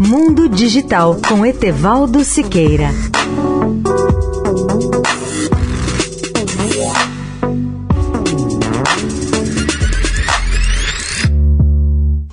Mundo Digital com Etevaldo Siqueira.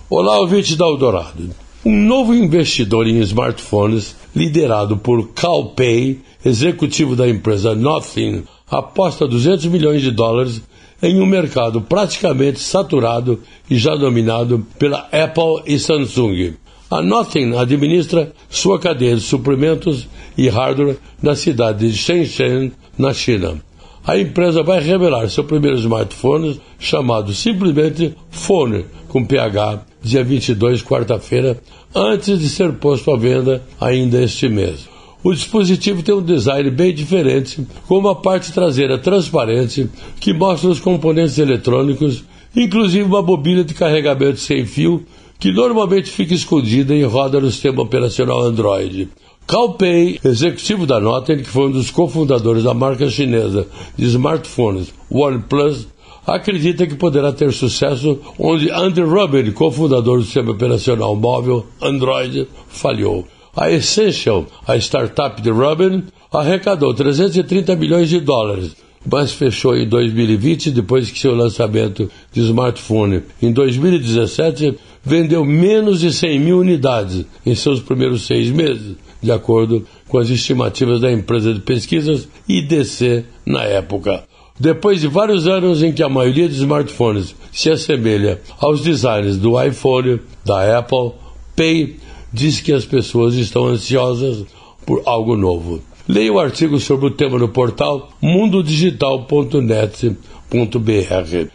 Olá, ouvinte da Eldorado. Um novo investidor em smartphones, liderado por Cal Pei, executivo da empresa Nothing, aposta 200 milhões de dólares em um mercado praticamente saturado e já dominado pela Apple e Samsung. A Nothing administra sua cadeia de suprimentos e hardware na cidade de Shenzhen, na China. A empresa vai revelar seu primeiro smartphone, chamado simplesmente Phone, com PH, dia 22, quarta-feira, antes de ser posto à venda ainda este mês. O dispositivo tem um design bem diferente, com uma parte traseira transparente que mostra os componentes eletrônicos, inclusive uma bobina de carregamento sem fio que normalmente fica escondida e roda no sistema operacional Android. Cao Pei, executivo da Noten, que foi um dos cofundadores da marca chinesa de smartphones OnePlus, acredita que poderá ter sucesso onde Andy Rubin, cofundador do sistema operacional móvel Android, falhou. A Essential, a startup de Robin, arrecadou 330 milhões de dólares, mas fechou em 2020, depois que seu lançamento de smartphone em 2017 vendeu menos de 100 mil unidades em seus primeiros seis meses, de acordo com as estimativas da empresa de pesquisas IDC na época. Depois de vários anos em que a maioria dos smartphones se assemelha aos designs do iPhone, da Apple, Pay diz que as pessoas estão ansiosas por algo novo. Leia o artigo sobre o tema no portal mundodigital.net.br.